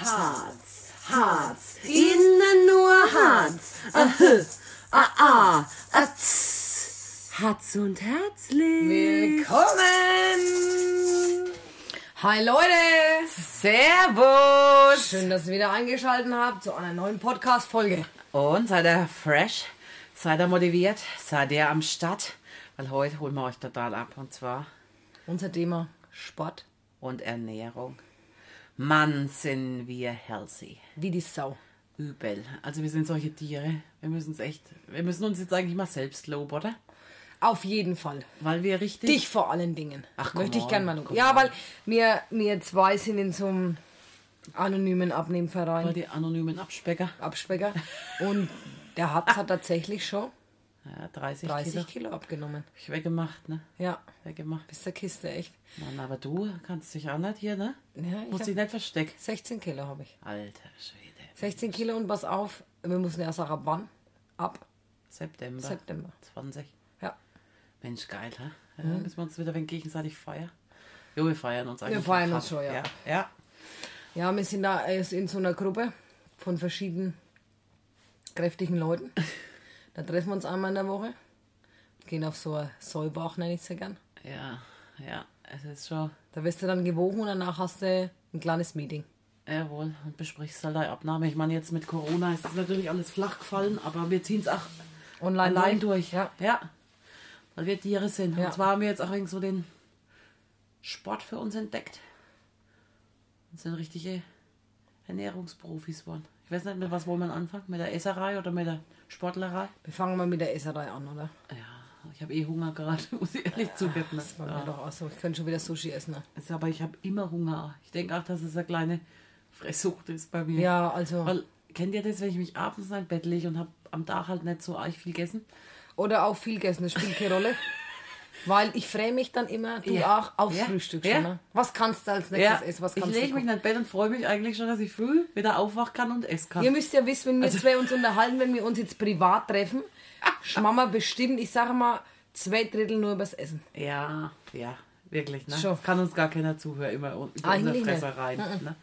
Harz, Harz, innen nur Harz. Ahö, ah, ah, atz. Harz und herzlich. Willkommen! Hi Leute! Servus. Schön, dass ihr wieder eingeschaltet habt zu einer neuen Podcast-Folge. Und seid ihr fresh? Seid ihr motiviert? Seid ihr am Start? Weil heute holen wir euch total ab. Und zwar Unser Thema Sport und Ernährung. Mann, sind wir healthy. wie die Sau. Übel. Also wir sind solche Tiere. Wir müssen es echt, wir müssen uns jetzt eigentlich mal selbst loben, oder? Auf jeden Fall. Weil wir richtig. Dich vor allen Dingen. Ach, come Möchte ich gerne mal come Ja, weil wir, wir zwei sind in so einem anonymen Abnehmverein, Weil die anonymen Abspecker. Abspecker. Und der Hatz hat tatsächlich schon Ja, 30, 30 Kilo. Kilo abgenommen. Ich weggemacht, ne? Ja, Weggemacht. bis der Kiste, echt. Mann, aber du kannst dich auch nicht hier, ne? Ja, ich Musst hab dich nicht verstecken. 16 Kilo habe ich. Alter Schwede. 16 Kilo und pass auf, wir müssen erst auch ab wann? Ab September. September. 20. Ja. Mensch, geil, hä? Ja, Müssen wir uns wieder wenn gegenseitig feiern? Jo, wir feiern uns eigentlich. feiern uns schon, ja. Ja, ja. Ja, wir sind da äh, in so einer Gruppe von verschiedenen kräftigen Leuten. Da treffen wir uns einmal in der Woche. Gehen auf so ein Säubach, nenne ich es ja gern. Ja, ja. Es ist schon. Da wirst du dann gewogen und danach hast du ein kleines Meeting. Jawohl, und besprichst halt deine Abnahme. Ich meine, jetzt mit Corona ist das natürlich alles flach gefallen, aber wir ziehen es auch Online allein durch. durch. Ja. ja. Weil wir Tiere sind. Ja. Und zwar haben wir jetzt auch irgendwie so den Sport für uns entdeckt. Und sind richtige Ernährungsprofis geworden. Ich weiß nicht, mit was wollen wir anfangen? Mit der Esserei oder mit der Sportlerei? Wir fangen mal mit der Esserei an, oder? Ja, ich habe eh Hunger gerade, muss ich ehrlich zugeben. Das war mir Ja. doch auch so. Ich könnte schon wieder Sushi essen. Ne? Also, aber ich habe immer Hunger. Ich denke auch, dass es eine kleine Fresssucht ist bei mir. Ja, also. Weil, kennt ihr das, wenn ich mich abends in ein Bett lege und habe am Tag halt nicht so arg viel gegessen? Oder auch viel gegessen, das spielt keine Rolle. Weil ich freue mich dann immer, du Ja. auch, aufs Ja. Frühstück schon. Ne? Was kannst du als nächstes essen? Was ich kannst du lege mich kochen? in ein Bett und freue mich eigentlich schon, dass ich früh wieder aufwachen kann und essen kann. Ihr müsst ja wissen, wenn wir Also- zwei uns unterhalten, wenn wir uns jetzt privat treffen, schmammer bestimmt, ich sage mal, zwei Drittel nur übers Essen. Ja, ja, wirklich. Ne? Schon. Kann uns gar keiner zuhören, immer über Eigentlich unsere nicht. Fressereien. Ne?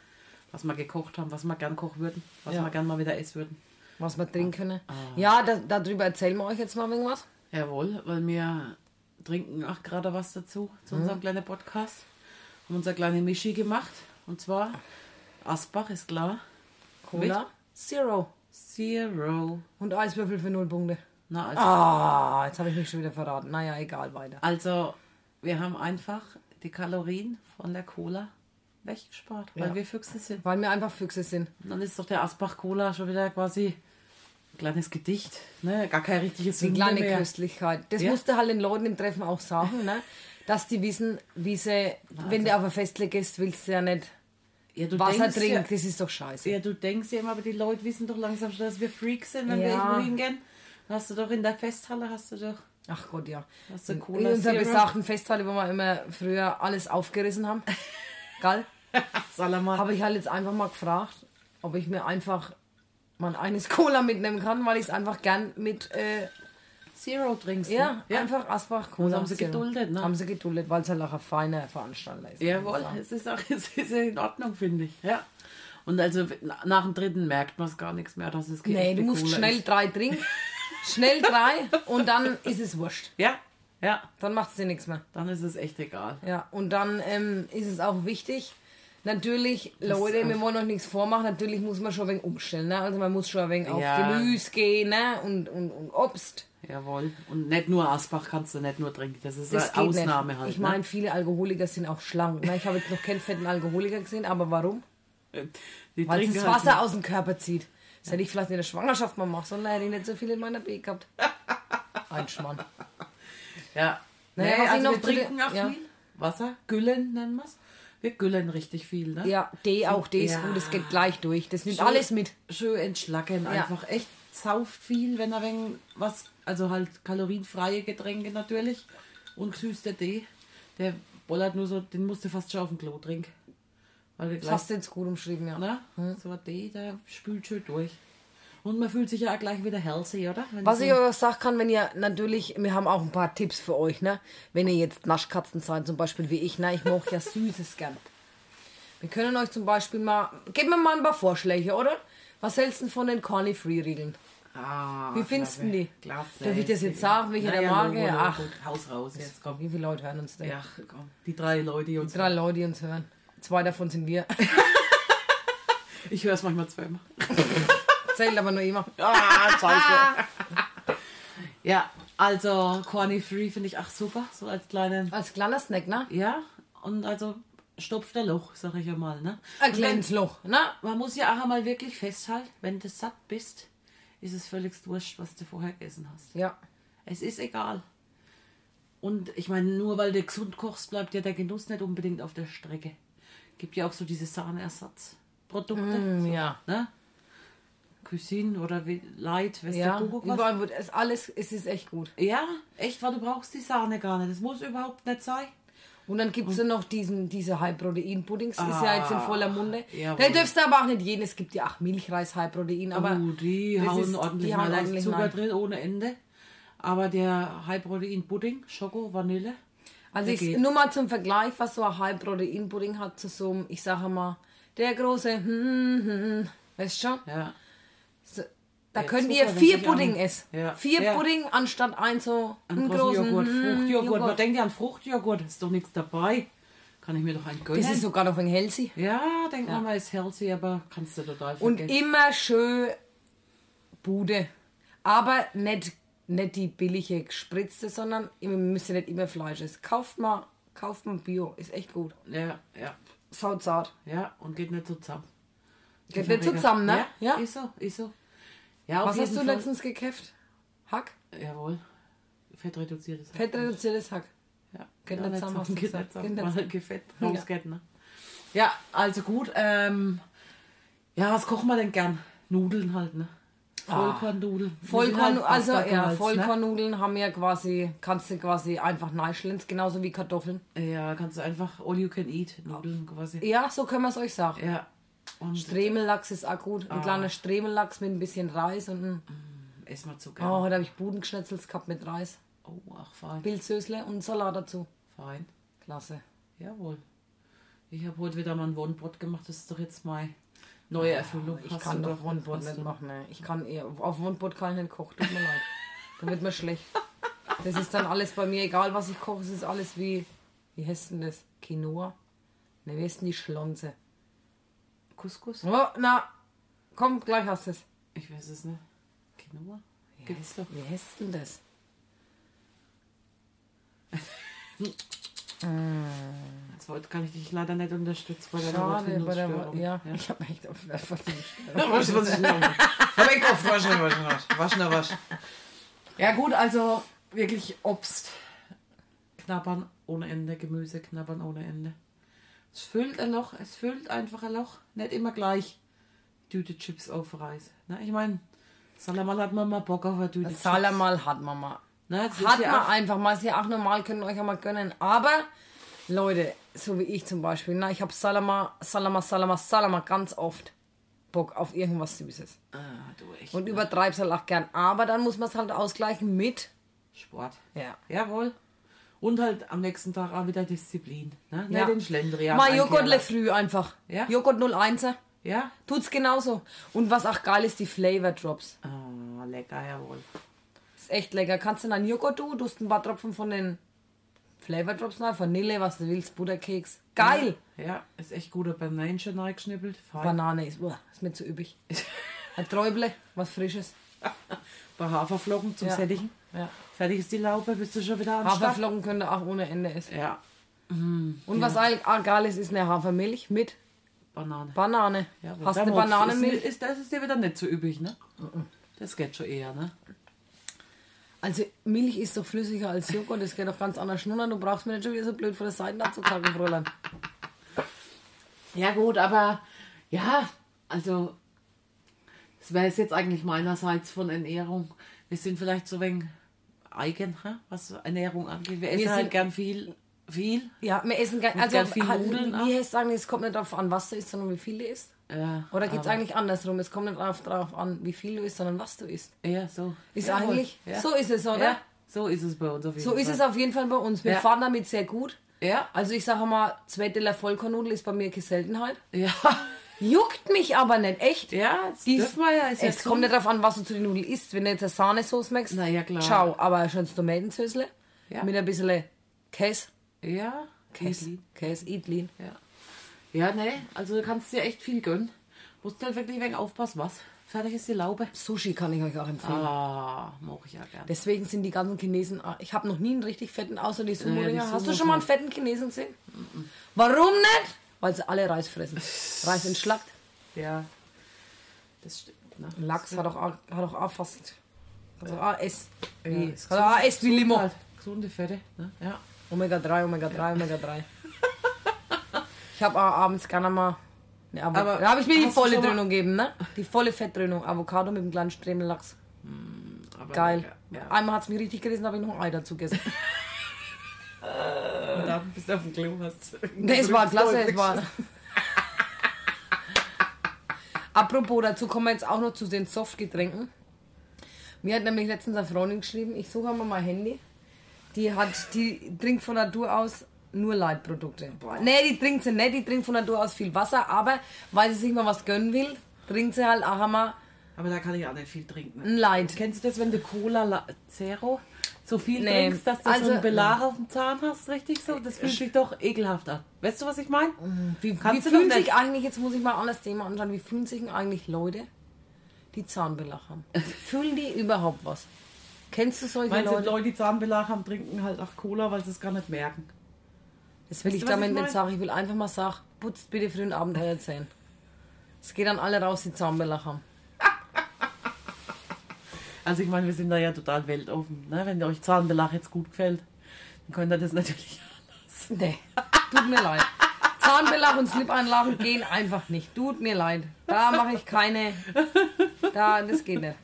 Was wir gekocht haben, was wir gern kochen würden, was Ja. wir gern mal wieder essen würden. Was wir trinken können. Ah. Ja, da, darüber erzählen wir euch jetzt mal irgendwas. Jawohl, weil wir trinken auch gerade was dazu, zu Mhm. unserem kleinen Podcast. Haben unser kleine Mischi gemacht. Und zwar Asbach, ist klar. Cola, Zero. Zero. Und Eiswürfel für null Punkte. Na, also, Ah, jetzt habe ich mich schon wieder verraten. Naja, egal, weiter. also, wir haben einfach die Kalorien von der Cola weggespart, weil Ja. wir Füchse sind. Weil wir einfach Füchse sind. Und dann ist doch der Asbach Cola schon wieder quasi kleines Gedicht. Ne? Gar kein richtiges Die kleine mehr. Köstlichkeit. Das Ja. musst du halt den Leuten im Treffen auch sagen, ne? dass die wissen, wie sie, wenn du auf ein Festle gehst, willst du ja nicht Ja, Wasser trinken. Ja, Das ist doch scheiße. Ja, du denkst ja immer, aber die Leute wissen doch langsam schon, dass wir Freaks sind, wenn wir Ja. irgendwo hingehen. Hast du doch in der Festhalle, hast du doch. Ach Gott, ja. Hast du In Cola unserer Zero? besagten Festhalle, wo wir immer früher alles aufgerissen haben, gell, Salamat. habe ich halt jetzt einfach mal gefragt, ob ich mir einfach mal eines Cola mitnehmen kann, weil ich es einfach gern mit, äh, Zero trinkst. ja, ne? einfach Asbach Cola. haben sie Zero. geduldet, ne? Haben sie geduldet, weil es halt auch ein feiner Veranstalter ist. Jawohl, es ist auch es ist in Ordnung, finde ich. Ja. Und also nach dem dritten merkt man es gar nichts mehr, dass es Nee, echte du musst Cola schnell ist. drei trinken. Schnell drei und dann ist es wurscht. Ja, ja, Dann macht es dir nichts mehr. dann ist es echt egal. Ja, und dann ähm, ist es auch wichtig, natürlich, Leute, wir wollen euch nichts vormachen, natürlich muss man schon ein wenig umstellen. Ne? Also man muss schon ein wenig auf Ja. Gemüse gehen ne? und, und, und Obst. Jawohl. Und nicht nur Asbach kannst du nicht nur trinken. Das ist Das eine Ausnahme nicht. halt. Ich meine, viele Alkoholiker sind auch schlank. Ne? Ich habe jetzt noch keinen fetten Alkoholiker gesehen, aber warum? ne? Die Weil das halt Wasser nicht. aus dem Körper zieht. Das hätte ich vielleicht in der Schwangerschaft mal machen sollen, hätte ich nicht so viel in meiner B gehabt. Ein Schmarrn. Ja. Naja, nee, was ich also noch wir trinken auch ja. viel. Wasser, Güllen nennen wir es. Wir güllen richtig viel, ne? Ja, D auch, D ist Ja. gut, das geht gleich durch. Das nimmt Schön- alles mit. Schön entschlacken, Ja. einfach echt sauft viel, wenn er wegen was, also halt kalorienfreie Getränke natürlich und süßer Tee. Der bollert nur so, den musst du fast schon auf dem Klo trinken. Weil der Das gleich, hast du jetzt gut umschrieben, ja. ne? So ein Tee, der spült schön durch. Und man fühlt sich ja auch gleich wieder healthy, oder? Wenn Was ich euch sagen kann, wenn ihr natürlich, wir haben auch ein paar Tipps für euch, ne? Wenn ihr jetzt Naschkatzen seid, zum Beispiel wie ich, ne? Ich mag ja Süßes gern. Wir können euch zum Beispiel mal, geben wir mal ein paar Vorschläge, oder? Was hältst du denn von den Corny Free Riegeln? Ah, Wie findest du die? Klasse. Darf ich das jetzt sagen, welche der Naja, Marke? Logo. Ach. Haus raus jetzt, komm. Wie viele Leute hören uns denn? Ja, komm. Die drei Leute, die uns... Drei Leute, die uns hören. Zwei davon sind wir. Ich höre es manchmal zweimal. Zählt aber nur immer. Ah, scheiße. ja, also Corny Free finde ich auch super, so als kleinen... Als kleiner Snack, ne? Ja, und also stopft der Loch, sag ich ja mal, ne? Ein kleines Loch, ne? Man muss ja auch einmal wirklich festhalten, wenn du satt bist, ist es völlig wurscht, was du vorher gegessen hast. Ja. Es ist egal. Und ich meine, nur weil du gesund kochst, bleibt ja der Genuss nicht unbedingt auf der Strecke. Gibt ja auch so diese Sahneersatzprodukte. Mm, so, ja. Ne? Cuisine oder wie, Light, weißt Ja, du, was? überall wird es alles, es ist echt gut. Ja, echt, weil du brauchst die Sahne gar nicht. Das muss überhaupt nicht sein. Und dann gibt es ja noch diesen, diese High-Protein-Puddings, ist ja jetzt in voller Munde. Ah, jawohl. Da dürfst du aber auch nicht jeden, es gibt ja auch Milchreis High-Protein, aber oh, die hauen ist- ordentlich die mal ordentlich Zucker rein. drin ohne Ende. Aber der High-Protein-Pudding, Schoko, Vanille, Also ich, nur mal zum Vergleich, was so ein High-Protein-Pudding hat zu so einem, ich sage mal, der große, hm, hm, hm, weißt du schon? ja. Da Ja, könnt ihr vier Pudding essen. Ja. Vier Ja. Pudding anstatt ein so Einen einen großen großen Joghurt, hm, Fruchtjoghurt. Man Joghurt. denkt ja an Fruchtjoghurt, ist doch nichts dabei. Kann ich mir doch einen gönnen. Das ist sogar noch ein healthy. ja, denkt man mal, ist healthy, aber kannst du total Und vergessen. immer schön Bude. Aber nicht, nicht die billige gespritzte, sondern ihr müsst ja nicht immer Fleisch essen. Kauft mal, kauft mal Bio, ist echt gut. ja, ja, Sauzart. ja, und geht nicht zusammen. Geht nicht zusammen, ne? Ja, Ja. ist so, ist so. Ja, Was hast du Fall. letztens gekäft? Hack? Jawohl. Fettreduziertes. Fettreduziertes Hack. Ja, zusammen, hast du gesagt. Ja. rausgeht, ne? Ja, also gut. Ähm, ja, was kochen wir denn gern? Nudeln halt, ne? Vollkornnudeln. Die sind Vollkorn, halt also ja, Gewalz, Vollkornnudeln haben ja quasi, kannst du quasi einfach neischeln, genauso wie Kartoffeln. Ne? Ja, kannst du einfach all you can eat Nudeln quasi. Ja, so können wir es euch sagen. Ja. Und Stremellachs ist auch gut. Ein Ah. kleiner Stremellachs mit ein bisschen Reis und ein, essen wir zu oh, gern. heute habe ich Budengeschnetzels gehabt mit Reis. Oh, ach, fein. Pilzsösle und Salat dazu. Fein. Klasse. Jawohl. Ich habe heute wieder mal ein One-Pot gemacht. Das ist doch jetzt meine neue Erfüllung. Ich kann doch hast nicht machen. Ne. Ich kann eher, auf One-Pot kann ich nicht kochen, tut mir leid. Da wird mir schlecht. Das ist dann alles bei mir, egal was ich koche, es ist alles wie, wie heißt denn das? Quinoa? Ne, wie heißt denn die Schlonze? Couscous? Oh, na, komm, gleich hast du es. Ich weiß es nicht. Quinoa? Wie Gibt's doch. wie heißt denn das? Jetzt heute kann ich dich leider nicht unterstützen bei der Schade, bei der, Wortfindungsstörung. ja, ja. ich habe echt auf auf die Was, was ich noch? Hab ich auf waschen, waschen, waschen, waschen, waschen. Ja gut, also wirklich Obst knabbern ohne Ende, Gemüse knabbern ohne Ende. Es füllt ein Loch, es füllt einfach ein Loch. Nicht immer gleich Tüte Chips auf Reis. Na, ich meine, Salamal hat man mal Bock auf eine Tüte Chips. Salamal hat man mal. Na, Hat man einfach mal. Ist ja auch normal, können euch ja mal gönnen. Aber, Leute, so wie ich zum Beispiel, na, ich habe Salama, Salama, Salama, Salama ganz oft Bock auf irgendwas Süßes. Ah, du echt. Und übertreib's halt auch gern. Aber dann muss man es halt ausgleichen mit. Sport. Ja. Jawohl. Und halt am nächsten Tag auch wieder Disziplin. Ne? Ja. Nicht den Schlendrian. Mal Joghurtle einkehren. früh einfach. Ja. Joghurt 01er. Ja? Tut's genauso. Und was auch geil ist, die Flavor Drops. Ah, lecker, jawohl. Ist echt lecker. Kannst du dann Joghurt tun, tust ein paar Tropfen von den Flavor Drops rein, Vanille, was du willst, Butterkeks. Geil! Ja, ist echt guter Bananchen reingeschnippelt. Fein. Banane ist, uah, ist mir zu üppig. Ein Träuble, was Frisches. Bei Haferflocken zum Ja. Sättigen. Ja. Fertig ist die Laupe, bist du schon wieder am Start. Haferflocken können auch ohne Ende essen. Ja, Und was eigentlich auch geil ist, ist eine Hafermilch mit Banane. Banane. Jawohl. Hast du eine Bananenmilch? Ist, das ist dir wieder nicht so üppig, ne? Das geht schon eher, ne? Also Milch ist doch flüssiger als Joghurt, das geht doch ganz anders schnullern. Du brauchst mir nicht schon wieder so blöd vor der Seite abzukacken, Fräulein. Ja gut, aber ja, also das wäre es jetzt eigentlich meinerseits von Ernährung. Wir sind vielleicht so wenig eigen, was Ernährung angeht. Wir essen sind- halt gern viel, viel. Ja, wir essen gern, also gern viel halt, Nudeln wie heißt sagen, es kommt nicht darauf an, was du isst, sondern wie viel du isst. Ja, Oder geht es eigentlich andersrum? Es kommt nicht darauf, an, wie viel du isst, sondern was du isst. Ja, so. Ist Jawohl. eigentlich, ja. so ist es, oder? Ja, so ist es bei uns auf jeden So Fall. ist es auf jeden Fall bei uns. Wir Ja. fahren damit sehr gut. Ja. Also ich sage mal, zwei Teller Vollkornnudel ist bei mir Seltenheit. Ja. Juckt mich aber nicht, echt. Ja, das Die dürfen wir ja. Ist ja es kommt nicht darauf an, was du zu den Nudeln isst. Wenn du jetzt eine Sahnesoße magst, Na ja, klar. ciao. Aber schon Tomatensösle Ja. mit ein bisschen Käse. Ja. Käse. Käse, Idlin. Ja. Ja, nee, also du kannst dir echt viel gönnen. Musst halt wirklich wegen aufpassen, was? Fertig ist die Laube. Sushi kann ich euch auch empfehlen. Ah, mag ich ja gern. Deswegen sind die ganzen Chinesen. Ich habe noch nie einen richtig fetten, außer die sumo die Hast du schon mal einen fetten Chinesen gesehen? Warum nicht? Weil sie alle Reis fressen. Reis entschlackt. Ja. Das stimmt. Ne? Lachs hat auch, hat auch, auch fast. Also AS. Ja, Wie, hat auch AS wie gesund Limo. Halt. Gesunde Fette. Ne? Ja. Omega 3, Omega 3, Omega 3. ich habe auch abends gerne mal. Ne, Avo Aber da habe ich mir die volle Dröhnung gegeben, ne? Die volle Fettdröhnung. Avocado mit dem kleinen Stremellachs. Aber Geil. Ja. Einmal hat es mich richtig gerissen, habe ich noch ein Ei dazu gegessen. Dann bist du auf dem Klo hast. Ne, es war klasse, es war. Apropos, dazu kommen wir jetzt auch noch zu den Softgetränken. Mir hat nämlich letztens eine Freundin geschrieben, ich suche mal mein Handy. Die hat, die trinkt von Natur aus nur Leitprodukte. Ne, die trinkt sie nicht, die trinkt von Natur aus viel Wasser, aber weil sie sich mal was gönnen will, trinkt sie halt auch einmal Aber da kann ich auch nicht viel trinken. ein Light. Kennst du das, wenn du Cola La- Zero so viel Nee. trinkst, dass du Also- so einen Belag auf dem Zahn hast, richtig so? Das fühlt sich doch ekelhaft an. Weißt du, was ich meine? Wie, wie doch fühlen sich eigentlich, jetzt muss ich mal alles Thema anschauen, wie fühlen sich eigentlich Leute, die Zahnbelag haben? fühlen die überhaupt was? Kennst du solche Meinst du, Leute? Leute, die Zahnbelag haben, trinken halt auch Cola, weil sie es gar nicht merken? Das will Weißt ich damit ich nicht sagen. Ich will einfach mal sagen, putzt bitte für den Abend euer Zähne. Es geht dann alle raus, die Zahnbelag haben. Also ich meine, wir sind da ja total weltoffen. Ne? Wenn euch Zahnbelag jetzt gut gefällt, dann könnt ihr das natürlich anders. Nee, tut mir leid. Zahnbelag und Slip-Einlagen gehen einfach nicht. Tut mir leid. Da mache ich keine. Da, das geht nicht.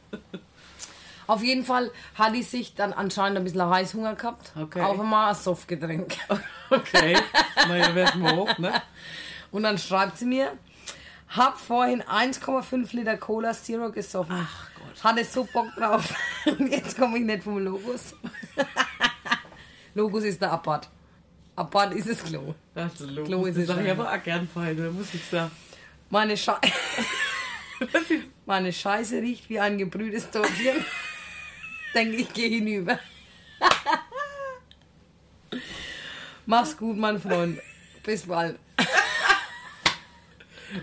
Auf jeden Fall hat die sich dann anscheinend ein bisschen Heißhunger gehabt. Okay. Auf einmal ein Softgetränk. Okay, naja, wär's mal hoch, ne? Und dann schreibt sie mir, hab vorhin 1,5 Liter Cola Zero gesoffen. Ach. Hatte so Bock drauf. Und jetzt komme ich nicht vom Logos. Logos ist der Apart. Apart ist das Klo. Also, Klo Klo ist das sag ich aber auch gern fein, muss ich sagen. Meine, Sche Meine Scheiße riecht wie ein gebrühtes Tortchen. Denke ich, gehe hinüber. Mach's gut, mein Freund. Bis bald.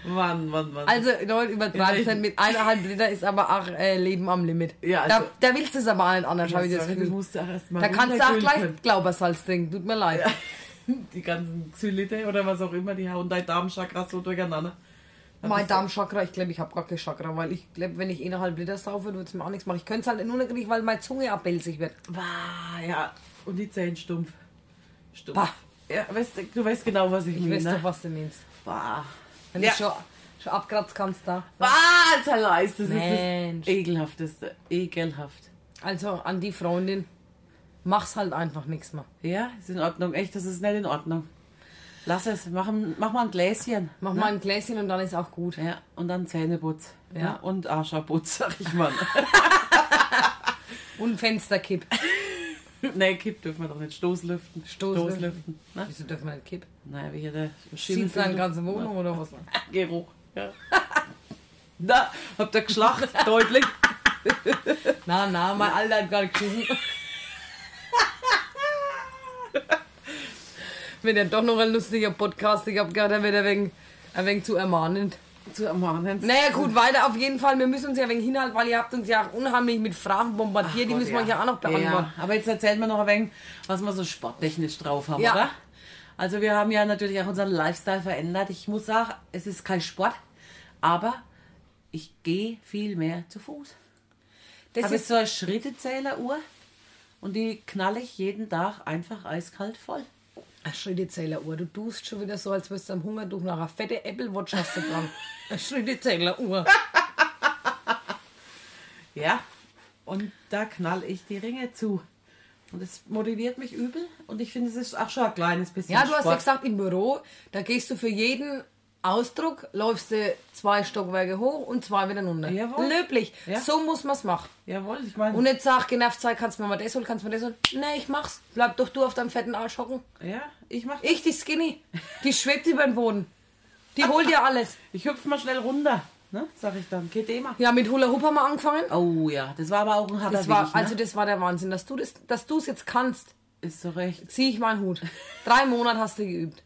Mann, Mann, Mann. Also, Leute, übertreibt Ja, nicht mit eineinhalb Liter ist aber auch äh, Leben am Limit. Ja, also- da, da willst du es aber nicht anders, habe ich das Gefühl. musst du auch erst mal Da kannst du auch gleich. Glaubersalz trinken, tut mir leid. Die ganzen Xylite oder was auch immer, die hauen dein Darmchakra so durcheinander. Mein Darmchakra, ich glaube, ich habe gar kein Chakra, weil ich glaube, wenn ich eineinhalb Liter saufe, würde es mir auch nichts machen. Ich könnte es halt nur nicht, weil meine Zunge abbelzig wird. Bah, ja. Und die Zähne stumpf. Stumpf. Bah. Ja, weißt, du- weißt genau, was ich, Ich meine. weiß ne? doch, was du meinst. Bah. Wenn Ja. du schon, schon abkratzt kannst da. Bah, Zerleis, das Mensch. ist das Ekelhafteste. Ekelhaft. Also an die Freundin, mach's halt einfach nichts mehr. Ja, ist in Ordnung. Echt, das ist nicht in Ordnung. Lass es. Mach, mach mal ein Gläschen. Mach mal ein Gläschen und dann ist auch gut. Ja, und dann Zähneputz. Ja. Ja. Und Arscherputz, sag ich mal. Und Fensterkipp. nee, Kipp dürfen wir doch nicht. Stoßlüften. Stoßlüften. Stoßlüften. Ne? Wieso dürfen wir nicht kippen? Naja, wie hier der Sieht seine ganze Wohnung oder was? Geruch. Ja. da, habt ihr geschlacht, deutlich. Na, na, mein Alter hat gerade geschissen. Wenn ja doch noch ein lustiger Podcast, ich hab gerade wieder ein wenig, ein wenig zu ermahnend. Zu ermahnen. Naja, gut, weiter auf jeden Fall. Wir müssen uns ja wenig hinhalten, weil ihr habt uns ja auch unheimlich mit Fragen bombardiert. die Gott, müssen wir euch ja auch noch beantworten. Ja, aber jetzt erzählen wir noch ein wenig, was wir so sporttechnisch drauf haben, Ja. oder? Also wir haben ja natürlich auch unseren Lifestyle verändert. Ich muss sagen, es ist kein Sport, aber ich gehe viel mehr zu Fuß. Das habe ist so eine Schrittezähleruhr und die knalle ich jeden Tag einfach eiskalt voll. Eine Schrittezähleruhr. Du tust schon wieder so, als würdest du am Hungertuch nach einer fette Apple Watch hast du dran. Eine Schrittezähleruhr. Ja, und da knall ich die Ringe zu. Und das motiviert mich übel und ich finde, es ist auch schon ein kleines bisschen Ja, du hast ja Sport. gesagt, im Büro, da gehst du für jeden Ausdruck, läufst du zwei Stockwerke hoch und zwei wieder runter. Jawohl. Löblich. Ja. So muss man's machen. Jawohl, ich meine. Und nicht sag, genervt sei, kannst du mir mal das holen, kannst du mir das holen. Nee, ich mach's. Bleib doch du auf deinem fetten Arsch hocken. Ja, ich mach. Ich, die Skinny, die schwebt über den Boden. Die holt dir alles. Ich hüpf mal schnell runter, ne? Sag ich dann. Kein Thema. Ja, mit Hula Hoop haben wir angefangen. Oh ja, das war aber auch ein harter Das war, Weg, ne? also das war der Wahnsinn, dass du das, dass du es jetzt kannst. Ist so recht. Zieh ich meinen Hut. Drei Monate hast du geübt.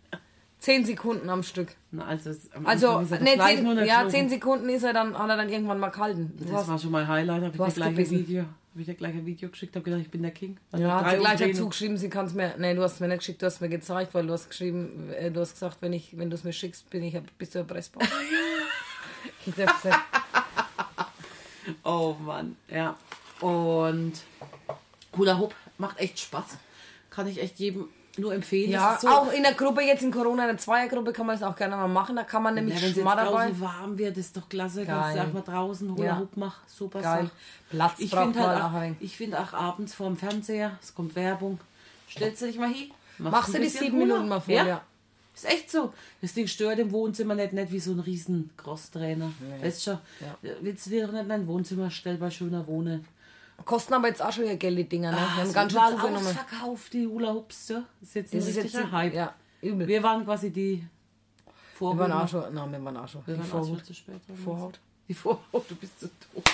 Zehn Sekunden am Stück. Na, also, es- am Also, nee, zehn, ja, zehn Sekunden ist er dann, hat er dann irgendwann mal gehalten. Du Das hast, war schon mein Highlight. Habe ich, dir hast gleich ein gebissen. Video, hab ich dir gleich ein Video geschickt. Habe gedacht, ich bin der King. Also ja, hat sie gleich dazu geschrieben, sie kann es mir. Nee, du hast mir nicht geschickt, du hast mir gezeigt, weil du hast geschrieben, äh, du hast gesagt, wenn ich, wenn du es mir schickst, bin ich, bist du erpressbar. ich hab gesagt, Oh Mann, ja. Und Hula Hoop macht echt Spaß. Kann ich echt jedem nur empfehlen. ja, so, auch in der Gruppe jetzt in Corona, in der Zweiergruppe kann man das auch gerne mal machen. Da kann man ja, nämlich jetzt schmal dabei. warm wird, ist doch klasse. Kannst Geil. du auch mal draußen Hula Ja. Machen. Super Geil. Sache. Platz Ich braucht finde halt auch ich find auch abends vorm Fernseher, es kommt Werbung, stellst du dich mal hin. Machst ein du die sieben. Minuten mal vor, Ja. ja. Ist echt so. Das Ding stört im Wohnzimmer nicht, nicht wie so ein riesen Crosstrainer. Weißt schon, Ja. willst du dir doch nicht in dein Wohnzimmer stellen bei schöner Wohne. Kosten aber jetzt auch schon ihr Geld, die Dinger. Ne? Wir haben Ah, ganz schön zugenommen. ausverkauft, die Hula Hoops. Ja. Das ist jetzt ein Das ist jetzt Hype. Ja, übel. Wir waren quasi die Wir Vorhaut. waren auch schon, nein, wir waren auch schon. Wir Die waren Vorhaut. zu spät. Vorhaut. Die Vorhaut, du bist zu doof.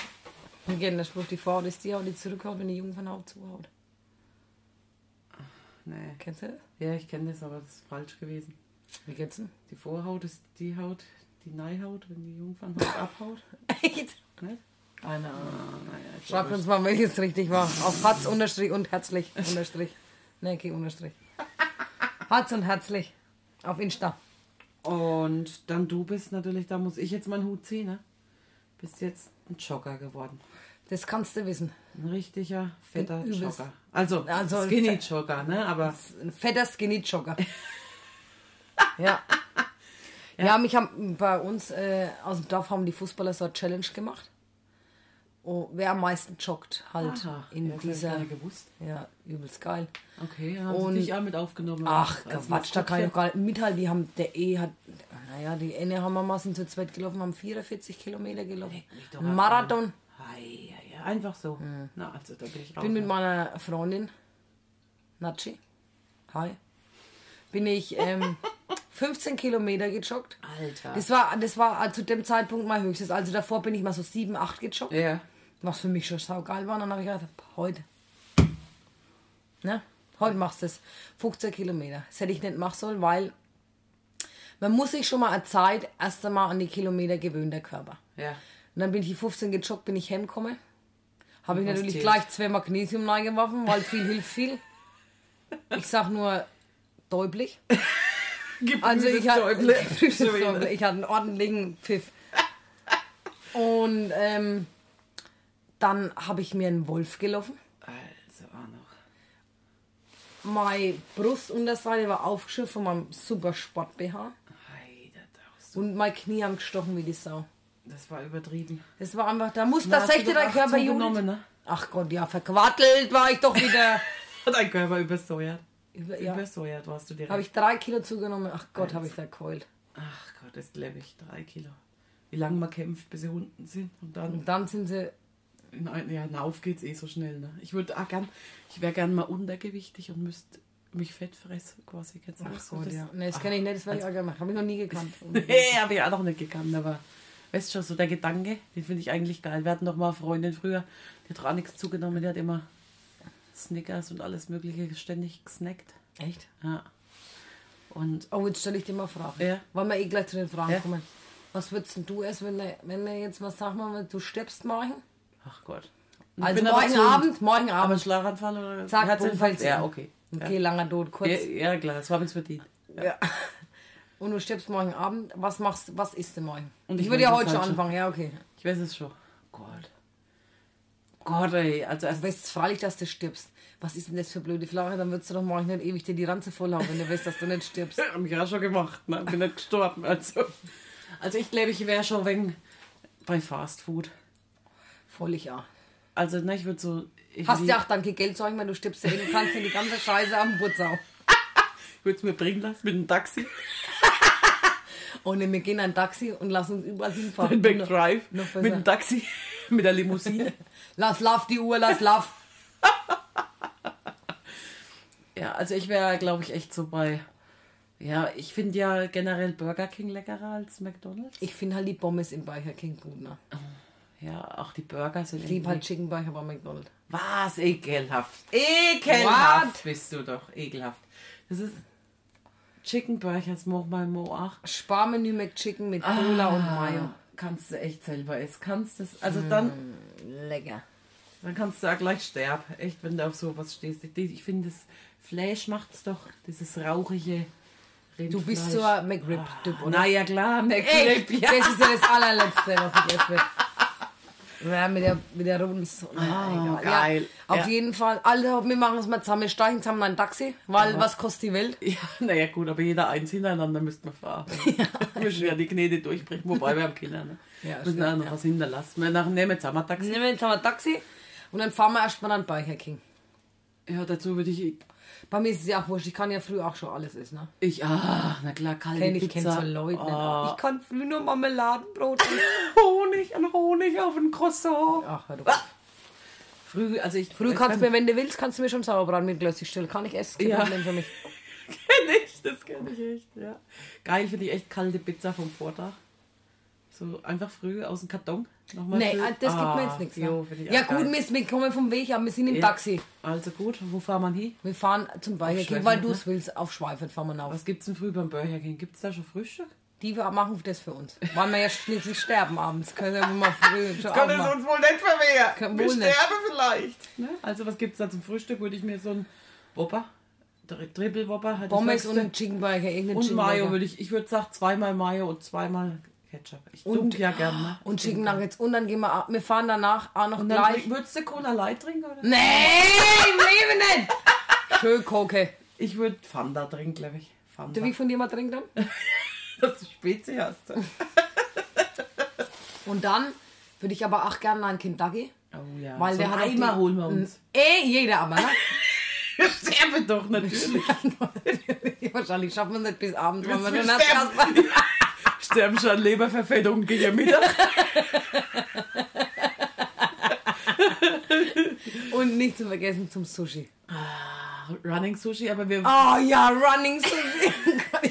Wir kennen den Spruch, die Vorhaut ist die Haut, die zurückhaut, wenn die Jungfernhaut zuhaut. Nee. Kennst du das? Ja, ich kenne das, aber das ist falsch gewesen. Wie geht's denn? Die Vorhaut ist die Haut, die Neihaut, wenn die Jungfernhaut abhaut. Echt? Nicht? Keine Ahnung. Ah, Schreibt uns mal, welches richtig war. Auf Hatz unterstrich und herzlich unterstrich. Nee, kein unterstrich. Hatz und herzlich. Auf Insta. Und dann du bist natürlich, da muss ich jetzt meinen Hut ziehen, ne? Bist jetzt ein Jogger geworden. Das kannst du wissen. Ein richtiger, fetter Jogger. Also, Also, Skinny Jogger, ne? Aber Ein fetter Skinny-Jogger. ja. Ja, mich haben bei uns äh, aus dem Dorf haben die Fußballer so eine Challenge gemacht. Oh, wer am meisten joggt halt Aha, in ja, ich dieser. Ja, übelst geil. Okay, haben Und- sie dich auch mit aufgenommen. Ach, Als Quatsch, da kann ich gar nicht mithalten. Die haben, der E hat, naja, die Enne haben wir mal sind zu zweit gelaufen, haben 44 Kilometer gelaufen. Marathon. Ei, ei, ei, einfach so. Na, also da bin ich raus. Bin mit meiner Freundin, Natschi, hi, bin ich ähm, 15 Kilometer gejoggt. Alter. Das war, das war zu dem Zeitpunkt mein höchstes. Also davor bin ich mal so 7, 8 gejoggt. ja. Was für mich schon saugeil war. Und dann habe ich gedacht, heute. Ne? Heute machst du es. 15 Kilometer. Das hätte ich nicht machen sollen, weil man muss sich schon mal eine Zeit erst einmal an die Kilometer gewöhnen, der Körper. Ja. Und dann bin ich die 15 gejoggt, bin ich heimgekommen. Habe ich natürlich zählt? gleich zwei Magnesium reingeworfen, weil viel hilft viel. Ich sag nur deutlich. Also ich hatte, ich hatte einen ordentlichen Pfiff. Und ähm, dann habe ich mir einen Wolf gelaufen. Also auch noch. Meine Brustunterseite war aufgeschürft von meinem super Sport BH. Ei, das, auch so. Und mein Knie haben gestochen wie die Sau. das war übertrieben. Das war einfach, da muss Na, das dein Körper zugenommen, Judith. ne? Ach Gott, ja, verquattelt war ich doch wieder. Dein Körper übersäuert. Über, ja, Übersäuert warst du direkt. habe ich drei Kilo zugenommen. Ach Gott, habe ich da geheult. Ach Gott, das lebe ich. Drei Kilo. Wie lange man kämpft, bis sie unten sind. Und dann, Und dann sind sie, nein, ja, auf geht's eh so schnell. Ne? Ich würde auch gern, ich wäre gern mal untergewichtig und müsste mich fett fressen, quasi. Ach das? So das- ja. Nee, das kenne ich nicht, das werde ich auch gerne machen. Habe ich noch nie gekannt. Nee, habe ich auch noch nicht gekannt, aber weißt du schon, so der Gedanke, den finde ich eigentlich geil. Wir hatten doch mal eine Freundin früher, die hat auch nichts zugenommen, die hat immer Snickers und alles Mögliche ständig gesnackt. Echt? Ja. Und Oh, jetzt stelle ich dir mal Fragen. Ja. Wollen wir eh gleich zu den Fragen Ja. kommen. Was würdest du erst, wenn du, wenn jetzt mal sag mal, du stirbst morgen? Ach Gott. Ich Also morgen. Abend, morgen Abend. Schlaganfall oder Zack, Herzinfarkt? Ja, okay. Okay, langer Tod, kurz. Ja, ja, klar, das war mir verdient. Ja. Und du stirbst morgen Abend. Was machst du, was isst du morgen? Und ich ich würde ja heute schon anfangen, ja, okay. Ich weiß es schon. Gott. Gott, ey. Also erst Du weißt freilich, dass du stirbst. Was ist denn das für blöde Frage? Dann würdest du doch morgen nicht ewig dir die Ranze voll haben, wenn du weißt, dass du nicht stirbst. Hab ich ja schon gemacht, ne? Bin nicht gestorben. Also, also ich glaube, ich wäre schon wegen bei Fast Food. Völlig ja. Also, ne, ich würde so. Ich Hast ja auch dann kein Geld sagen, weil du stirbst ja eh, du kannst dir die ganze Scheiße am Geburtstag. würde es mir bringen lassen mit dem Taxi. Und wir gehen ein Taxi und lassen uns überall hinfahren. Back Drive noch mit dem Taxi, mit der Limousine. Lass lauf die Uhr, lass lauf. ja, also ich wäre, glaube ich, echt so bei. Ja, ich finde ja generell Burger King leckerer als McDonalds. Ich finde halt die Pommes im Burger King gut, ne? Ja, auch die Burger sind Ich liebe halt Chicken Burger bei McDonald's. Was? Ekelhaft. Ekelhaft What? bist du doch. Ekelhaft. Das ist Chicken Burgers, mach mal mo ach. Sparmenü McChicken mit Cola und Mayo. Kannst du echt selber essen. Kannst das, also dann, Lecker. dann kannst du ja gleich sterben. Echt, wenn du auf sowas stehst. Ich, ich finde, das Fleisch macht's doch, dieses rauchige Du bist so ein McRib-Typ, oder? Na ja, klar, McRib, ja. das ist ja das allerletzte, was ich esse. Ja, mit der, mit der roten Sonne. Ah, geil. Ja, auf Ja. jeden Fall. Also, wir machen es mal zusammen. Wir steigen zusammen in ein Taxi, weil was kostet die Welt? Ja, naja, gut, aber jeder eins hintereinander müsste man fahren. wir müssen ja die Knete durchbrechen, wobei wir haben Kinder. Ne? Ja, müssen stimmt, auch noch ja. was hinterlassen. Wir nehmen jetzt auch mal Taxi. Nehmen wir jetzt mal ein Taxi und dann fahren wir erstmal an Burger King. Ja, dazu würde ich. Bei mir ist es ja auch wurscht, ich kann ja früh auch schon alles essen. Ne? Ich, ah, na klar, kalte Kenn ich Pizza. kenn so Leute. Ah, Ich kann früh nur Marmeladenbrot essen. Honig, ein Honig auf ein Croissant. Ach, hör doch. Ah. Früh, also ich. Früh kannst du mir, wenn du willst, kannst du mir schon Sauerbraten mit Glössi stellen. Kann ich essen, kein Ja. Problem für mich. Kenn ich, das kenne ich echt, ja. Geil finde ich echt kalte Pizza vom Vortag. So einfach früh aus dem Karton. Nochmal Nee, schön. das gibt mir Ah, jetzt nichts. jo, Ne? Ja gut, wir, wir kommen vom Weg, aber wir sind im Ja. Taxi. Also gut, wo fahren wir hin? Wir fahren zum Burger King, weil du ne? es willst. Auf Schweifert fahren wir auf. Was gibt's denn früh beim Burger King? Gibt's da schon Frühstück? Die machen das für uns. Weil wir ja schließlich sterben abends. Können wir mal früh schon Kann es uns wohl nicht verwehren. Wir nicht. sterben vielleicht. Ne? Also was gibt's da zum Frühstück? Würde ich mir so ein Whopper, Tri- Triple Whopper, das Pommes und ein Chicken Burger. und Chicken Mayo würde ich, ich würde sagen zweimal Mayo und zweimal Ketchup. Ich Und- ja gerne. Ne? Und Chicken Nuggets. Und dann gehen wir, ab- wir fahren danach auch noch Und dann gleich. würdest du Cola Light trinken oder? Nee, im Leben nicht. Schön Koke. Ich würde Fanta trinken, glaube ich. Fanta. Du, wie von dir mal trinken dann? dass du Spezi hast. Und dann würde ich aber auch gerne einen Kentucky. Oh ja. Weil so der hat die- holen wir uns. Eh, jeder aber, ne? Wir sterben doch natürlich. Wahrscheinlich schaffen wir es nicht bis abends, weil wir Wir nur sterben. Schon an Leberverfettung gegen Mittag. Und nicht zu vergessen zum Sushi. Running Sushi, aber wir, Oh ja, Running Sushi.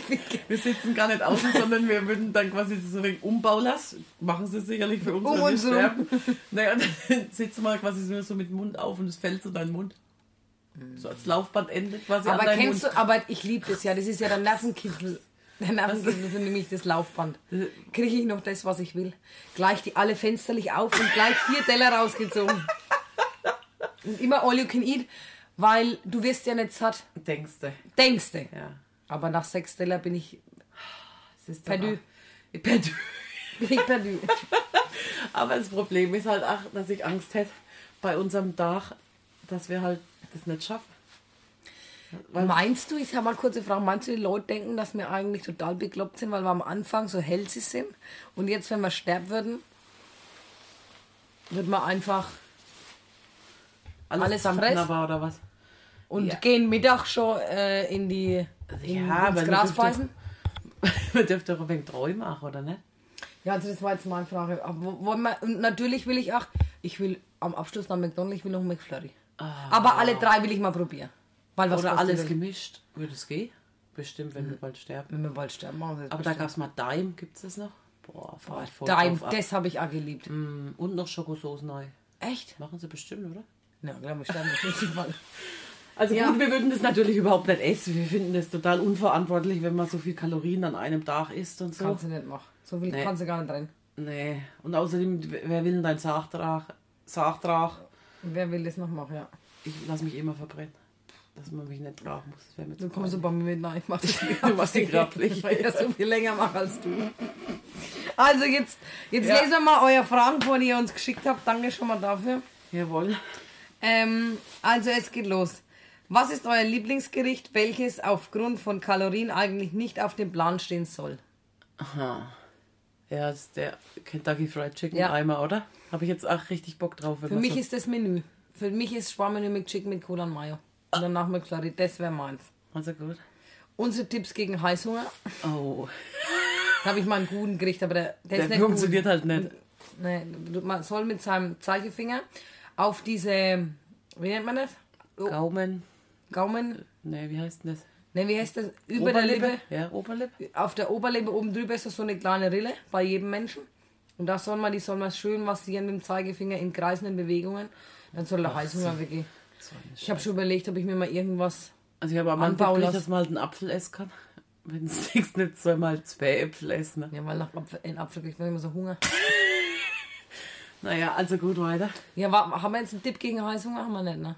Wir sitzen gar nicht außen, sondern wir würden dann quasi so einen Umbau lassen. Machen sie sicherlich für uns, Um uns sterben. Naja, dann sitzen wir quasi nur so mit dem Mund auf und es fällt so dein Mund. So als Laufbandende quasi aber kennst Mund. du, aber ich liebe das ja, das ist ja der Nervenkittel. Nervenkittel ist nämlich das Laufband. Kriege ich noch das, was ich will. Gleich die alle Fensterlich auf und gleich vier Teller rausgezogen. Und immer all you can eat, weil du wirst ja nicht satt. Denkst du. Denkst du. Ja. Aber nach sechs Teller bin ich, Das Perdu. Perdu. bin ich perdu. Aber das Problem ist halt auch, dass ich Angst hätte bei unserem Dach, dass wir halt das nicht schaffen. Weil Meinst du, ich habe mal kurze Frage, meinst du, die Leute denken, dass wir eigentlich total bekloppt sind, weil wir am Anfang so hellsig sind und jetzt, wenn wir sterben würden, wird man einfach alles, alles zusammenknabbern oder was? und Ja. gehen Mittag schon äh, in die in, Ja, ins Gras beißen? Man dürfte doch ein wenig treu machen, oder nicht? Ja, also das war jetzt meine Frage. Aber und natürlich will ich auch, ich will am Abschluss nach McDonald's, ich will noch McFlurry. Aber alle drei will ich mal probieren. Weil oder alles gemischt. Würde es gehen? Bestimmt, wenn wir bald sterben. Wenn wir bald sterben, machen wir das Aber da gab es mal Daim, gibt es das noch? Boah, fahr voll Daim, das habe ich auch geliebt. Mm, Und noch Schokosauce neu. Echt? Machen sie bestimmt, oder? Ja, glaube ich, sterben jeden Fall. Also Ja. gut, wir würden das natürlich überhaupt nicht essen. Wir finden das total unverantwortlich, wenn man so viel Kalorien an einem Tag isst und so. Kannst du nicht machen. So viel Nee. kannst du gar nicht rein. Nee. Und außerdem, wer will denn dein Sachtrag? Sachtrag? Wer will das noch machen, ja. Ich lasse mich immer verbrennen. Dass man mich nicht tragen muss. Das mir zu Du kommst peinlich. bei mir mit, nein, ich mach das nicht. Du machst die Grabpflicht. Weil ich das so viel länger mache als du. Also jetzt, jetzt Ja. lesen wir mal eure Fragen vor, die ihr uns geschickt habt. Danke schon mal dafür. Jawohl. Ähm, also es geht los. Was ist euer Lieblingsgericht, welches aufgrund von Kalorien eigentlich nicht auf dem Plan stehen soll? Aha. Ja, das ist der Kentucky Fried Chicken Ja. Eimer, oder? Habe ich jetzt auch richtig Bock drauf. Für mich so ist das Menü. Für mich ist Sparmenü mit Chicken mit Cola und Mayo. Und danach mit Clary. Das wäre meins. Also gut. Unsere Tipps gegen Heißhunger. Oh. Da habe ich mal einen guten Gericht, aber der, der, Der nicht funktioniert gut. halt nicht. Nee, man soll mit seinem Zeigefinger auf diese, wie nennt man das? Oh, Gaumen. Gaumen, Ne, wie heißt denn das? ne, wie heißt das? Über der Lippe. Ja, Oberlippe. Auf der Oberlippe oben drüber ist das so eine kleine Rille bei jedem Menschen. Und da soll man, die soll man schön massieren mit dem Zeigefinger in kreisenden Bewegungen. Dann soll der Heißhunger weggehen. Ich habe schon überlegt, ob ich mir mal irgendwas. Also ich habe am Anfang gedacht, lassen. dass man halt einen Apfel essen kann. Wenn es nichts nimmt, soll man halt zwei Äpfel essen. Ne? Ja, weil nach Apfel, in Apfel kriegt man immer so Hunger. Naja, also gut weiter. Ja, wa- haben wir jetzt einen Tipp gegen Heißhunger? Haben wir nicht, ne?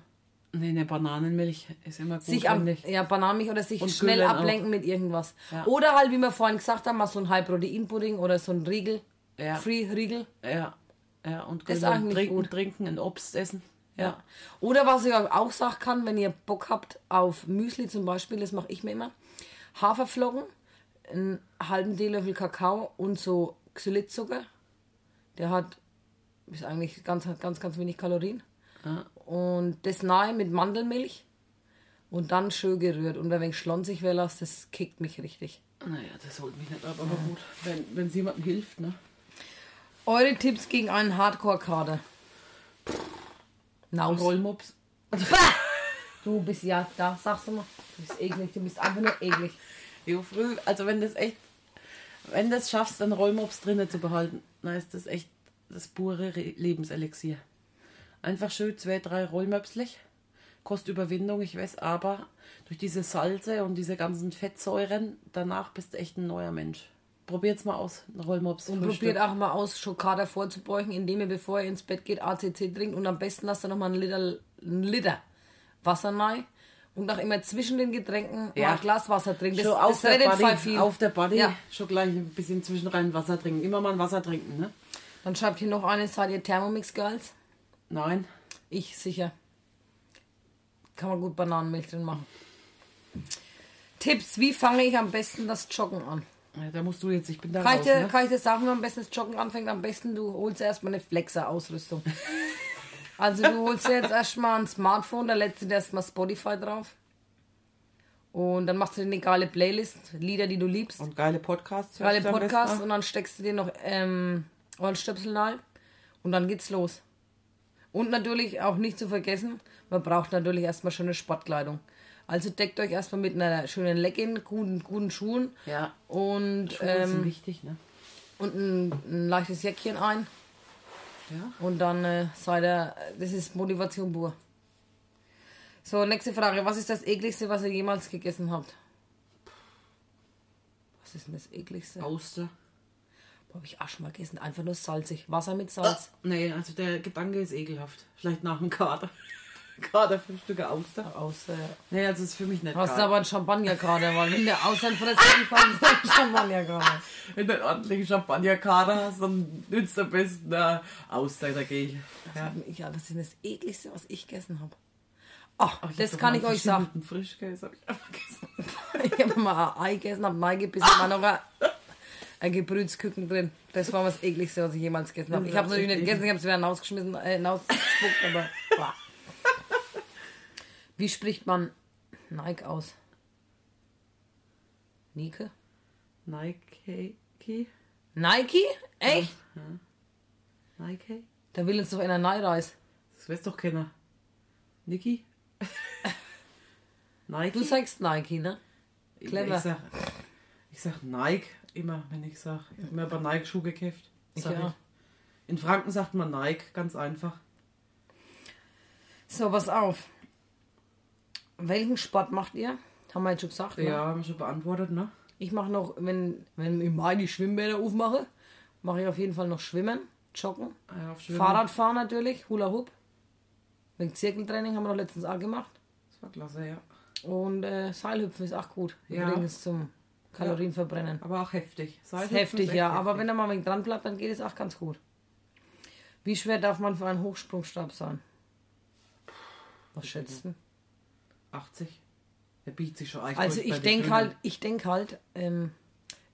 Nee, eine Bananenmilch ist immer gut. Sich ich. ja, Bananenmilch oder sich Und schnell Güllen auch. ablenken mit irgendwas. Ja. Oder halt, wie wir vorhin gesagt haben, mal so ein High-Protein-Pudding oder so ein Riegel. Ja. Free-Riegel. Ja. Ja, und Das eigentlich trinken, gut. trinken, ein Obst essen. Ja. Oder was ich auch sagen kann, wenn ihr Bock habt auf Müsli zum Beispiel, das mache ich mir immer. Haferflocken, einen halben Teelöffel Kakao und so Xylitzucker. Der hat ist eigentlich ganz, ganz, ganz wenig Kalorien. Ja. Und das nahe mit Mandelmilch und dann schön gerührt. Und wenn ich schlonsig wäre, lasst, das kickt mich richtig. Naja, das holt mich nicht ab, aber gut. Wenn wenn es jemandem hilft, ne? Eure Tipps gegen einen Hardcore-Kader. Naus. Rollmops. Du bist ja da, sagst du mal. Du bist eklig, du bist einfach nur eklig. Jo, früh, also wenn das echt, wenn das schaffst, dann Rollmops drinnen zu behalten, dann ist das echt das pure Re Lebenselixier. Einfach schön zwei, drei Rollmöpslich. Kostet Überwindung, ich weiß, aber durch diese Salze und diese ganzen Fettsäuren, danach bist du echt ein neuer Mensch. Probiert's mal aus, Rollmops. Und Frühstück. probiert auch mal aus, Schokolade vorzubeugen, indem ihr, bevor ihr ins Bett geht, ACC trinkt und am besten lasst ihr noch mal einen Liter, einen Liter Wasser rein und auch immer zwischen den Getränken Ja. mal ein Glas Wasser trinken. Das, schon auf, das der Body, viel. auf der Body Ja. schon gleich ein bisschen zwischen rein Wasser trinken. Immer mal ein Wasser trinken, ne? Dann schreibt hier noch eine, seid ihr Thermomix Girls? Nein. Ich sicher. Kann man gut Bananenmilch drin machen. Tipps, wie fange ich am besten das Joggen an? Da musst du jetzt, ich bin da Kann ich, raus, dir, ne? kann ich dir sagen, wie man am besten das Joggen anfängt? Am besten, du holst erstmal eine Flexer-Ausrüstung. also du holst dir jetzt erstmal ein Smartphone, da lädst du dir erstmal Spotify drauf. Und dann machst du dir eine geile Playlist, Lieder, die du liebst. Und geile Podcasts. geile Podcasts und dann steckst du dir noch ähm, Ohrenstöpsel rein und dann geht's los. Und natürlich auch nicht zu vergessen, man braucht natürlich erstmal schöne Sportkleidung. Also deckt euch erstmal mit einer schönen Legging, guten, guten Schuhen Ja. und, Schuhe sind ähm, wichtig, ne? und ein, ein leichtes Jäckchen ein. Ja. Und dann äh, seid ihr, das ist Motivation pur. So, nächste Frage. Was ist das ekligste, was ihr jemals gegessen habt? Was ist denn das ekligste? Auster. Boah, hab ich auch schon mal gegessen. Einfach nur salzig. Wasser mit Salz. Nee, also der Gedanke ist ekelhaft. Vielleicht nach dem Kater. Kater fünf Stücke Auster. Aus, äh, Nee, also ist für mich nicht hast du aber einen Champagner gerade, weil wenn der Ausland frisst, dann kommt ein Champagner gerade. Wenn du einen ordentlichen Champagner-Kater hast, dann nützt am besten der Auster dagegen. Ja. Ja, das ist das ekligste, was ich gegessen habe. Ach, Ach, das kann ich euch sagen. Frischkäse hab ich einfach gegessen. Ich habe mal ein Ei gegessen, habe Ei gebissen, war noch ein, ein Gebrütsküken drin. Das war das ekligste, was ich jemals gegessen habe. Ich habe es natürlich nicht gegessen, ich habe es wieder hinausgeschmissen, äh, hinausgespuckt, aber. Boah. Wie spricht man Nike aus? Nike? Nike? Nike? Echt? Nike? Da will uns doch einer Nike reis. Das weiß doch keiner. Niki? Nike? Du sagst Nike, ne? clever. Ich sag, ich sag Nike immer, wenn ich sag. Ich habe mir aber Nike-Schuhe gekauft. Ich Sag auch. ich. In Franken sagt man Nike, ganz einfach. So, pass auf. Welchen Sport macht ihr? Haben wir jetzt schon gesagt. Ne? Ja, haben wir schon beantwortet, ne? Ich mache noch, wenn, wenn im Mai die Schwimmbäder aufmache, mache ich auf jeden Fall noch Schwimmen, Joggen, Ja, auf Schwimmen. Fahrradfahren natürlich, Hula Hoop. Wegen Zirkeltraining haben wir noch letztens auch gemacht. Das war klasse, ja. Und äh, Seilhüpfen ist auch gut. Ja. Übrigens zum Kalorienverbrennen. Aber auch heftig. Ist Seilhüpfen heftig, echt ja. Aber heftig. wenn er mal wenig dran bleibt, dann geht es auch ganz gut. Wie schwer darf man für einen Hochsprungstab sein? Was schätzt du? 80. Der bietet sich schon eigentlich Also kurz ich den denke halt, ich denke halt, ähm,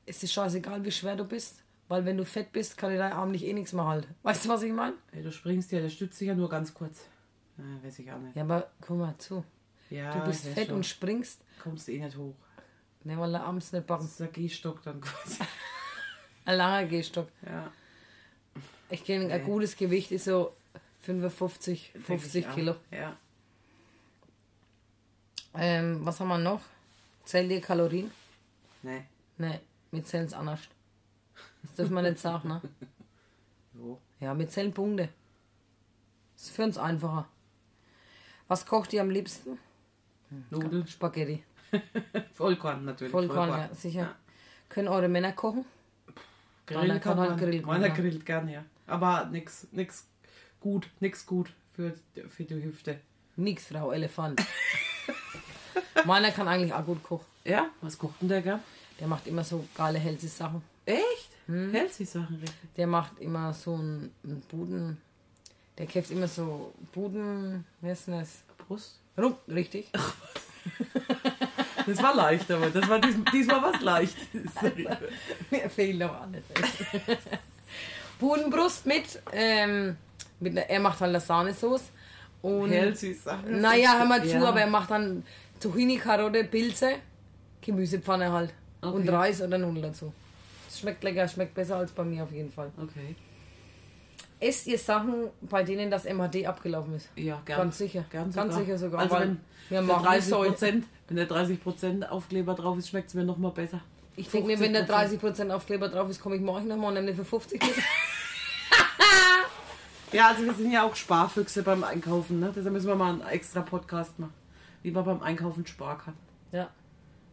es ist scheißegal, wie schwer du bist, weil wenn du fett bist, kann dir dein Arm nicht eh nichts mehr halten. Weißt du, was ich meine? Ey, du springst ja, der stützt sich ja nur ganz kurz. Ja, weiß ich auch nicht. Ja, aber guck mal zu. Ja, Du bist fett schon. und springst, kommst eh nicht hoch. ne, weil der Arms nicht Das backen. ist der Gehstock dann quasi. Ein langer Gehstock. Ja. Ich kenne ein gutes Gewicht ist so 55, denk 50 ich auch. Kilo. Ja. Ähm, was haben wir noch? Zählt ihr Kalorien? Nee. Ne, wir zählen es anders. Das dürfen wir nicht sagen, ne? Jo. Ja, wir zählen Punkte. Das ist für uns einfacher. Was kocht ihr am liebsten? Nudeln. Spaghetti. Vollkorn natürlich. Vollkorn, ja, sicher. Können eure Männer kochen? Grillen Meiner kann halt grillen, Meiner ja. grillt gern, ja. Aber nix, nix gut, nix gut für, für die Hüfte. Nix, Frau Elefant. Meiner kann eigentlich auch gut kochen. Ja? Was kocht denn der gern? Der macht immer so geile Healthy-Sachen. Echt? Hm. Sich Sachen richtig. Der macht immer so einen, Buden. Der kämpft immer so Buden. Wie heißt denn das? Brust? Rum, richtig. Das war leicht, aber das war dies, diesmal was leicht. Mir fehlt noch alles. Budenbrust mit, ähm, mit einer, er macht halt eine Sahnesauce. Und sich Sachen. naja, hör mal zu, Ja. aber er macht dann Zucchini, Karotte, Pilze, Gemüsepfanne halt. Und Okay. Reis oder Nudeln dazu. Es schmeckt lecker, schmeckt besser als bei mir auf jeden Fall. Okay. Esst ihr Sachen, bei denen das MHD abgelaufen ist? Ja, gern. Ganz sicher. Gern Ganz sicher sogar. Also wenn, wir machen 30 Säure. Prozent, wenn der 30 Prozent Aufkleber drauf ist, schmeckt es mir noch mal besser. Ich denke mir, wenn der 50%. 30% Aufkleber drauf ist, komme ich morgen nochmal und nehme den für 50 mit. Ja, also wir sind ja auch Sparfüchse beim Einkaufen, ne? Deshalb müssen wir mal einen extra Podcast machen. Wie man beim Einkaufen sparen kann. ja.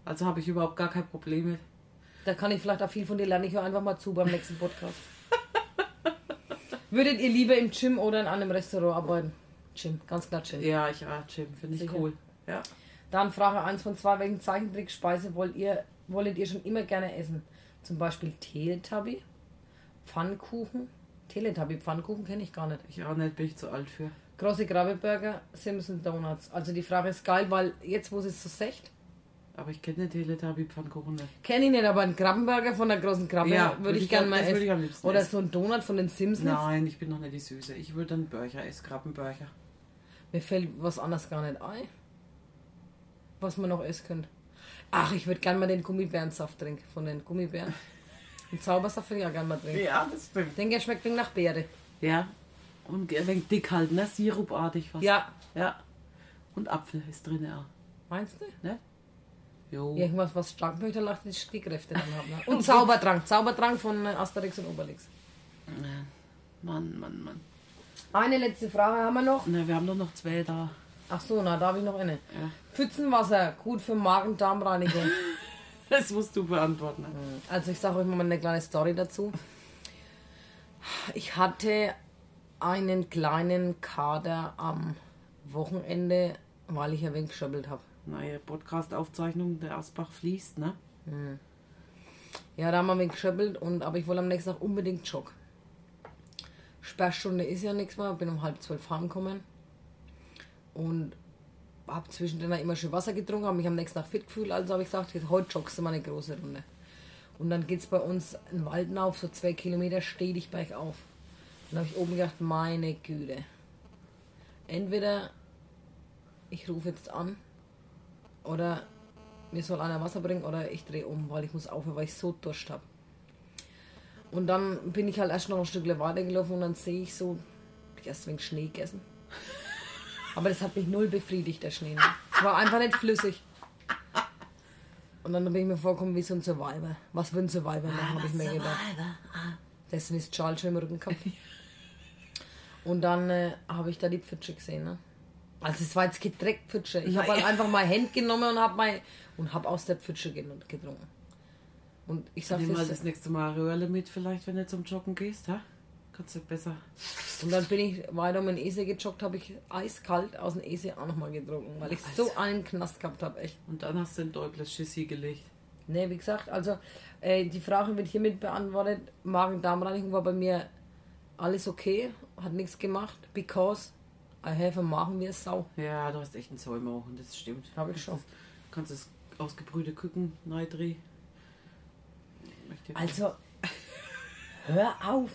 Also habe ich überhaupt gar kein Problem mit. Da kann ich vielleicht auch viel von dir lernen. Ich höre einfach mal zu beim nächsten Podcast. Würdet ihr lieber im Gym oder in einem Restaurant arbeiten? Gym, ganz klar Gym. Ja, ich ah, Jim, finde ich cool. Ja. Dann Frage 1 von 2. Welchen Zeichentrickspeise wollt ihr, wolltet ihr schon immer gerne essen? Zum Beispiel Teletubby, Pfannkuchen. Teletubby, Pfannkuchen kenne ich gar nicht. Ich auch nicht, bin ich zu alt für. Große Krabbeburger, Simpson Donuts. Also die Frage ist geil, weil jetzt, wo es ist so secht, Aber ich kenne den Teletubby-Pfannkuchen nicht. kenne ich nicht, aber einen Krabbenburger von der großen Krabbe Ja, würde würd ich gerne gern- mal essen. Oder essen. so ein Donut von den Simpsons. Nein, ich bin noch nicht die Süße. Ich würde dann Burger essen, Krabbenburger. Mir fällt was anderes gar nicht ein. Was man noch essen könnte. Ach, ich würde gerne mal den Gummibärensaft trinken. Von den Gummibären. Den Zaubersaft würde ich auch gerne mal trinken. Ja, das stimmt. Er schmeckt wegen nach Beere. Ja. Und ein wenig dick halt, ne? Sirupartig fast. Ja. Ja. Und Apfel ist drin auch. Meinst du? Ne? Jo. Irgendwas, was stark möchte, lacht die die Kräfte dann haben. Ne? Und Zaubertrank. Zaubertrank von äh, Asterix und Obelix. Mann, Mann, Mann. Eine letzte Frage haben wir noch. Ne, wir haben doch noch zwei da. Ach so, na, da habe ich noch eine. Ja. Pfützenwasser, gut für Magen-Darm-Reinigung. Das musst du beantworten. Also ich sage euch mal eine kleine Story dazu. Ich hatte einen kleinen Kader am Wochenende, weil ich ein wenig geschobbelt habe. Neue Podcast-Aufzeichnung, der Asbach fließt, ne? Ja, da haben wir ein wenig geschobbelt, und, aber ich wollte am nächsten Tag unbedingt joggen. Sperrstunde ist ja nichts mehr, bin um halb zwölf heimgekommen und habe zwischendrin immer schön Wasser getrunken, habe mich am nächsten Tag fit gefühlt, also habe ich gesagt, heute joggst du mal eine große Runde. Und dann geht es bei uns in Walden auf, so zwei Kilometer stetig bergauf. Dann habe ich oben gedacht, meine Güte. Entweder ich rufe jetzt an oder mir soll einer Wasser bringen oder ich drehe um, weil ich muss aufhören, weil ich so Durst habe. Und dann bin ich halt erst noch ein Stück weitergelaufen und dann sehe ich so, ich erst wenig Schnee gegessen. Aber das hat mich null befriedigt, der Schnee. Es war einfach nicht flüssig. Und dann bin ich mir vorgekommen wie so ein Survivor. Was würde ein Survivor machen, habe ich mir gedacht. Deswegen ist Charles schon im Rücken gehabt. Und dann äh, habe ich da die Pfütsche gesehen. Ne? Also es war jetzt gedreckt Pfütsche. Ich habe halt einfach mal Hand genommen und habe mein und habe aus der gen- getrunken. Und ich sag Nimm mal das, nächste Mal Röhrle mit, vielleicht, wenn du zum Joggen gehst, ha? Kannst du besser. und dann bin ich weiter um den Ese gejoggt, habe ich eiskalt aus dem Ese auch nochmal getrunken, weil ich so einen Knast gehabt habe, echt. Und dann hast du ein Douglas Schissi gelegt. Ne, wie gesagt, also äh, die Frage wird hiermit beantwortet. Magen-Darm-Reinigung war bei mir alles okay, hat nichts gemacht, because I have a wie eine Sau. Ja, du hast echt einen Säumauchen, das stimmt. Hab ich schon. Kannst das ausgebrühte Küken neidreh. Also, hör auf.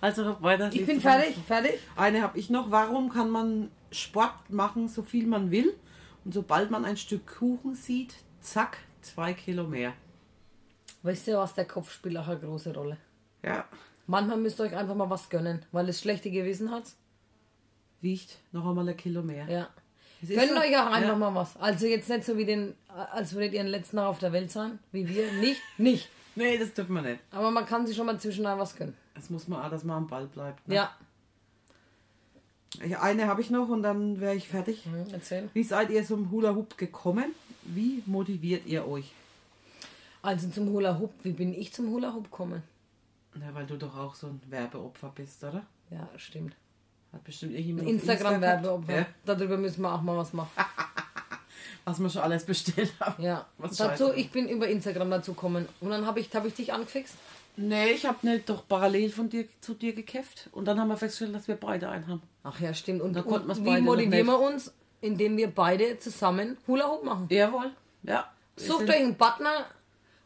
Also weiter. Ich bin fertig, fertig. Eine habe ich noch. Warum kann man Sport machen, so viel man will? Und sobald man ein Stück Kuchen sieht, zack, zwei Kilo mehr. Weißt du was, der Kopf spielt auch eine große Rolle. Ja. Manchmal müsst ihr euch einfach mal was gönnen, weil es schlechte Gewissen hat. Wiegt noch einmal ein Kilo mehr. Ja. Gönnt so. euch auch einfach Ja. mal was. Also jetzt nicht so wie den, als würdet ihr den letzten Tag auf der Welt sein, wie wir. Nicht, nicht. Nee, das dürfen wir nicht. Aber man kann sich schon mal zwischendurch was gönnen. Das muss man auch, dass man am Ball bleibt. Ne? Ja. Ja, Eine habe ich noch und dann wäre ich fertig. Hm, Erzähl. Wie seid ihr zum Hula Hoop gekommen? Wie motiviert ihr euch? Also zum Hula Hoop, wie bin ich zum Hula Hoop gekommen? Na, weil du doch auch so ein Werbeopfer bist, oder? Ja, stimmt. Hat bestimmt irgendjemand Instagram-Werbeopfer. Insta gehabt? Darüber müssen wir auch mal was machen. Ja, was wir schon alles bestellt haben. Ja. Was dazu, scheiße. ich bin über Instagram dazu gekommen. Und dann habe ich, hab ich dich angefixt. Nee, ich habe nicht doch parallel von dir zu dir gekämpft. Und dann haben wir festgestellt, dass wir beide einen haben. Ach ja, stimmt. Und, Da konnten und beide wie motivieren wir uns? Indem wir beide zusammen Hula Hoop machen. Jawohl. Ja. Sucht euch einen Partner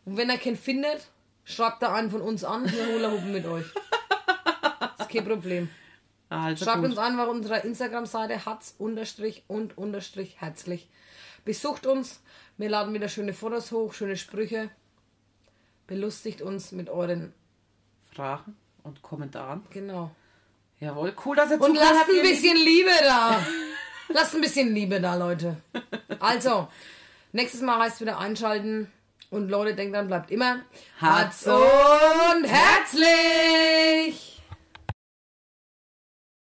und wenn er keinen findet, schreibt er einen von uns an. Wir Hula Hoopen mit euch. ist kein Problem. Also Schreibt gut. uns an auf unserer Instagram-Seite hatz unterstrich und unterstrich herzlich. Besucht uns. Wir laden wieder schöne Fotos hoch, schöne Sprüche. Belustigt uns mit euren. Fragen und Kommentaren. Genau. Jawohl, cool, dass ihr Und lasst habt, ein bisschen Liebe da. Lasst ein bisschen Liebe da, Leute. Also, nächstes Mal heißt wieder einschalten. Und Leute denkt dann, bleibt immer Herz und herzlich!